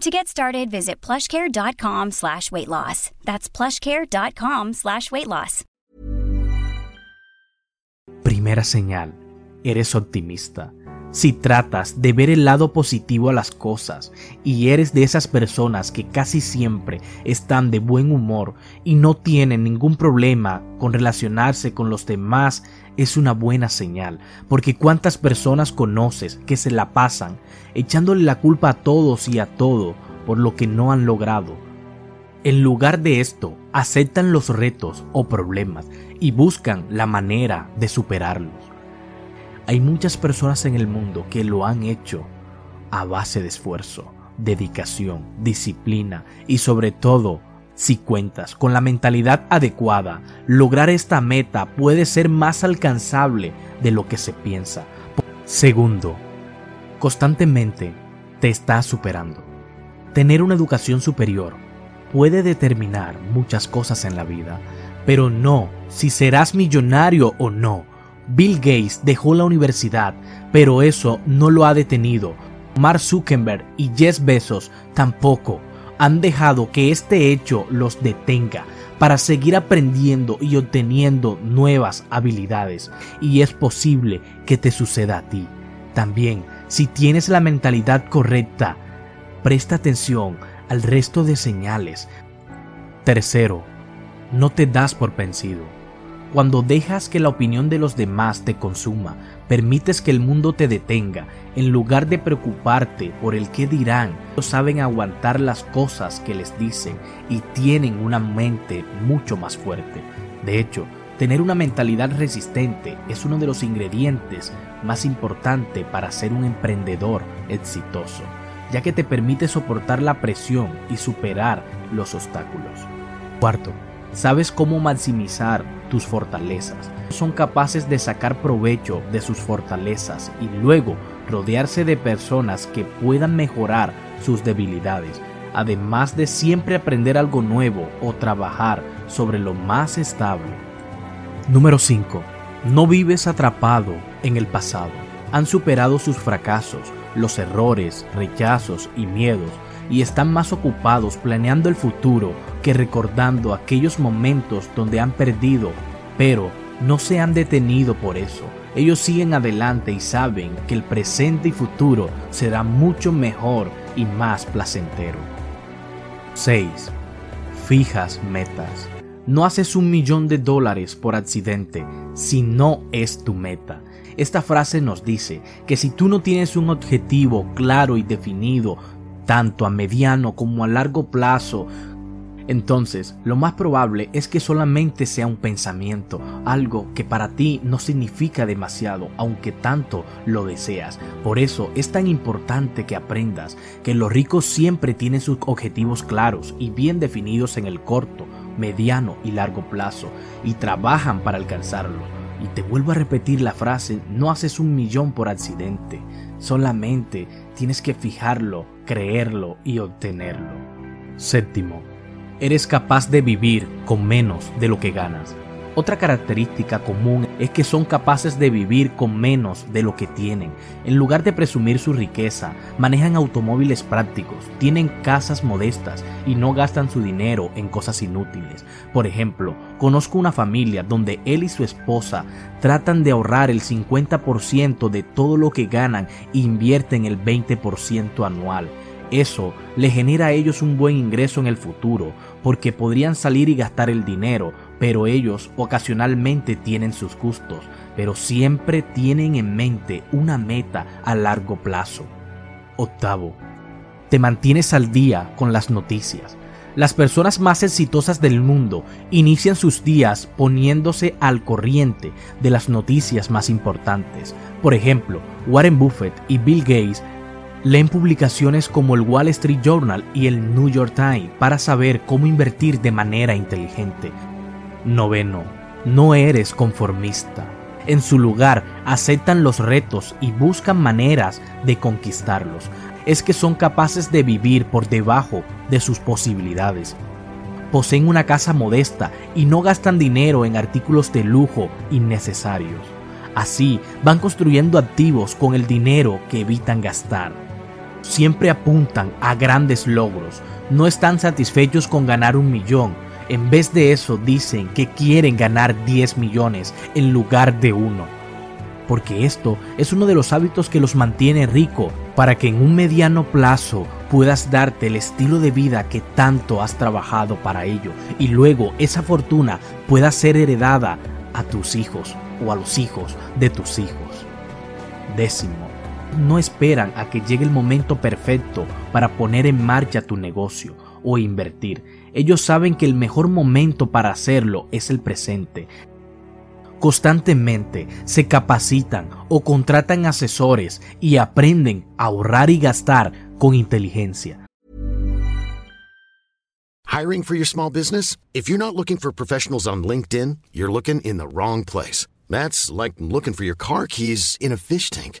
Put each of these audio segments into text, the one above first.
To get started, visit plushcare.com slash weight loss. That's plushcare.com slash weight loss. Primera señal, eres optimista. Si tratas de ver el lado positivo a las cosas y eres de esas personas que casi siempre están de buen humor y no tienen ningún problema con relacionarse con los demás, es una buena señal, porque cuántas personas conoces que se la pasan echándole la culpa a todos y a todo por lo que no han logrado. En lugar de esto, aceptan los retos o problemas y buscan la manera de superarlos. Hay muchas personas en el mundo que lo han hecho a base de esfuerzo, dedicación, disciplina y sobre todo, si cuentas con la mentalidad adecuada, lograr esta meta puede ser más alcanzable de lo que se piensa. Segundo, constantemente te estás superando. Tener una educación superior puede determinar muchas cosas en la vida, pero no si serás millonario o no. Bill Gates dejó la universidad, pero eso no lo ha detenido. Mark Zuckerberg y Jeff Bezos tampoco han dejado que este hecho los detenga para seguir aprendiendo y obteniendo nuevas habilidades. Y es posible que te suceda a ti. También, si tienes la mentalidad correcta, presta atención al resto de señales. Tercero, no te das por vencido. Cuando dejas que la opinión de los demás te consuma, permites que el mundo te detenga, en lugar de preocuparte por el que dirán, saben aguantar las cosas que les dicen y tienen una mente mucho más fuerte. De hecho, tener una mentalidad resistente es uno de los ingredientes más importantes para ser un emprendedor exitoso, ya que te permite soportar la presión y superar los obstáculos. Cuarto, sabes cómo maximizar tus fortalezas. Son capaces de sacar provecho de sus fortalezas y luego rodearse de personas que puedan mejorar sus debilidades, además de siempre aprender algo nuevo o trabajar sobre lo más estable. Número 5. No vives atrapado en el pasado. Han superado sus fracasos, los errores, rechazos y miedos y están más ocupados planeando el futuro que recordando aquellos momentos donde han perdido, pero no se han detenido por eso. Ellos siguen adelante y saben que el presente y futuro será mucho mejor y más placentero. 6. Fijas metas. No haces un millón de dólares por accidente si no es tu meta. Esta frase nos dice que si tú no tienes un objetivo claro y definido, tanto a mediano como a largo plazo, entonces lo más probable es que solamente sea un pensamiento, algo que para ti no significa demasiado, aunque tanto lo deseas. Por eso es tan importante que aprendas que los ricos siempre tienen sus objetivos claros y bien definidos en el corto, mediano y largo plazo, y trabajan para alcanzarlo. Y te vuelvo a repetir la frase, no haces un millón por accidente, solamente tienes que fijarlo, creerlo y obtenerlo. Séptimo, eres capaz de vivir con menos de lo que ganas. Otra característica común es que son capaces de vivir con menos de lo que tienen. En lugar de presumir su riqueza, manejan automóviles prácticos, tienen casas modestas y no gastan su dinero en cosas inútiles. Por ejemplo, conozco una familia donde él y su esposa tratan de ahorrar el 50% de todo lo que ganan e invierten el 20% anual. Eso le genera a ellos un buen ingreso en el futuro, porque podrían salir y gastar el dinero, pero ellos ocasionalmente tienen sus gustos, pero siempre tienen en mente una meta a largo plazo. Octavo, te mantienes al día con las noticias. Las personas más exitosas del mundo inician sus días poniéndose al corriente de las noticias más importantes. Por ejemplo, Warren Buffett y Bill Gates Leen publicaciones como el Wall Street Journal y el New York Times para saber cómo invertir de manera inteligente. Noveno, no eres conformista. En su lugar, aceptan los retos y buscan maneras de conquistarlos. Es que son capaces de vivir por debajo de sus posibilidades. Poseen una casa modesta y no gastan dinero en artículos de lujo innecesarios. Así van construyendo activos con el dinero que evitan gastar siempre apuntan a grandes logros, no están satisfechos con ganar un millón, en vez de eso dicen que quieren ganar 10 millones en lugar de uno. Porque esto es uno de los hábitos que los mantiene rico para que en un mediano plazo puedas darte el estilo de vida que tanto has trabajado para ello y luego esa fortuna pueda ser heredada a tus hijos o a los hijos de tus hijos. Décimo, no esperan a que llegue el momento perfecto para poner en marcha tu negocio o invertir. Ellos saben que el mejor momento para hacerlo es el presente. Constantemente se capacitan o contratan asesores y aprenden a ahorrar y gastar con inteligencia. Hiring for your small business? If you're not looking for professionals on LinkedIn, you're looking in the wrong place. That's like looking for your car keys in a fish tank.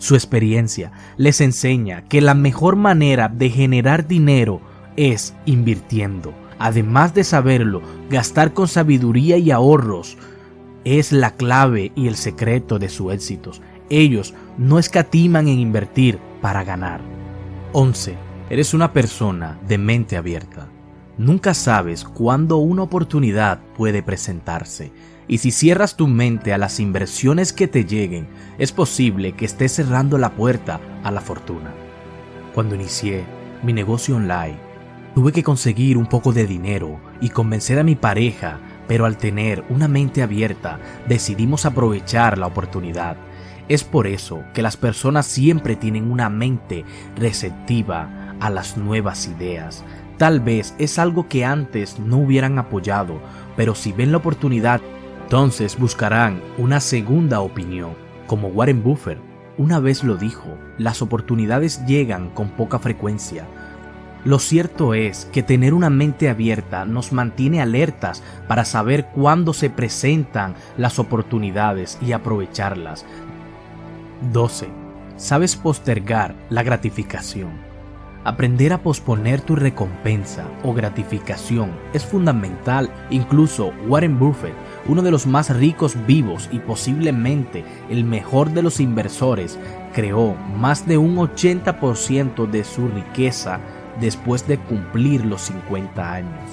Su experiencia les enseña que la mejor manera de generar dinero es invirtiendo. Además de saberlo, gastar con sabiduría y ahorros es la clave y el secreto de sus éxitos. Ellos no escatiman en invertir para ganar. 11. Eres una persona de mente abierta. Nunca sabes cuándo una oportunidad puede presentarse. Y si cierras tu mente a las inversiones que te lleguen, es posible que estés cerrando la puerta a la fortuna. Cuando inicié mi negocio online, tuve que conseguir un poco de dinero y convencer a mi pareja, pero al tener una mente abierta decidimos aprovechar la oportunidad. Es por eso que las personas siempre tienen una mente receptiva a las nuevas ideas. Tal vez es algo que antes no hubieran apoyado, pero si ven la oportunidad entonces buscarán una segunda opinión. Como Warren Buffett una vez lo dijo, las oportunidades llegan con poca frecuencia. Lo cierto es que tener una mente abierta nos mantiene alertas para saber cuándo se presentan las oportunidades y aprovecharlas. 12. Sabes postergar la gratificación. Aprender a posponer tu recompensa o gratificación es fundamental. Incluso Warren Buffett, uno de los más ricos vivos y posiblemente el mejor de los inversores, creó más de un 80% de su riqueza después de cumplir los 50 años.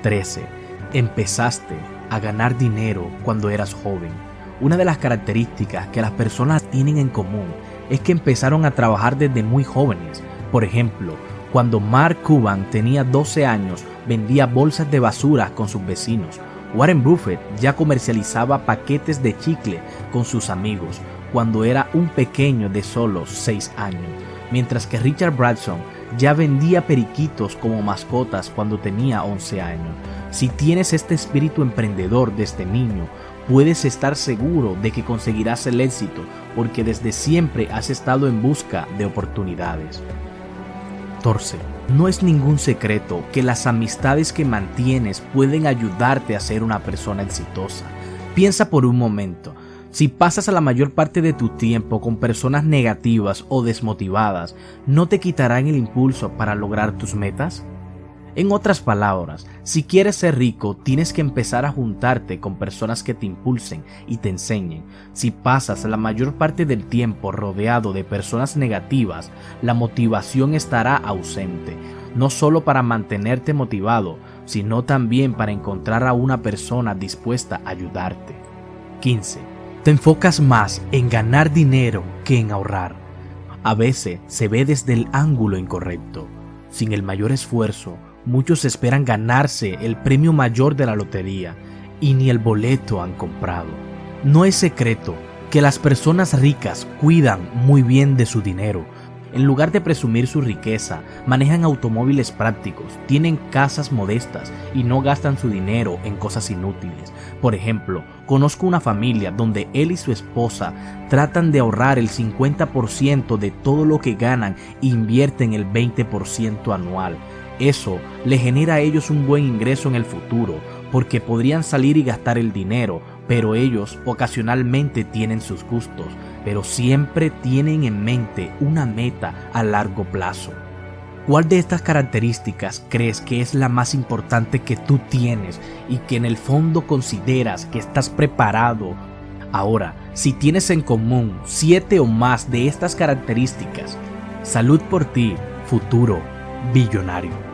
13. Empezaste a ganar dinero cuando eras joven Una de las características que las personas tienen en común es que empezaron a trabajar desde muy jóvenes. Por ejemplo, cuando Mark Cuban tenía 12 años, vendía bolsas de basura con sus vecinos. Warren Buffett ya comercializaba paquetes de chicle con sus amigos cuando era un pequeño de solo 6 años, mientras que Richard Branson ya vendía periquitos como mascotas cuando tenía 11 años. Si tienes este espíritu emprendedor desde niño, puedes estar seguro de que conseguirás el éxito porque desde siempre has estado en busca de oportunidades. 14. No es ningún secreto que las amistades que mantienes pueden ayudarte a ser una persona exitosa. Piensa por un momento, si pasas la mayor parte de tu tiempo con personas negativas o desmotivadas, ¿no te quitarán el impulso para lograr tus metas? En otras palabras, si quieres ser rico, tienes que empezar a juntarte con personas que te impulsen y te enseñen. Si pasas la mayor parte del tiempo rodeado de personas negativas, la motivación estará ausente, no solo para mantenerte motivado, sino también para encontrar a una persona dispuesta a ayudarte. 15. Te enfocas más en ganar dinero que en ahorrar. A veces se ve desde el ángulo incorrecto. Sin el mayor esfuerzo, Muchos esperan ganarse el premio mayor de la lotería y ni el boleto han comprado. No es secreto que las personas ricas cuidan muy bien de su dinero. En lugar de presumir su riqueza, manejan automóviles prácticos, tienen casas modestas y no gastan su dinero en cosas inútiles. Por ejemplo, conozco una familia donde él y su esposa tratan de ahorrar el 50% de todo lo que ganan e invierten el 20% anual. Eso le genera a ellos un buen ingreso en el futuro, porque podrían salir y gastar el dinero, pero ellos ocasionalmente tienen sus gustos, pero siempre tienen en mente una meta a largo plazo. ¿Cuál de estas características crees que es la más importante que tú tienes y que en el fondo consideras que estás preparado? Ahora, si tienes en común siete o más de estas características, salud por ti, futuro billonario.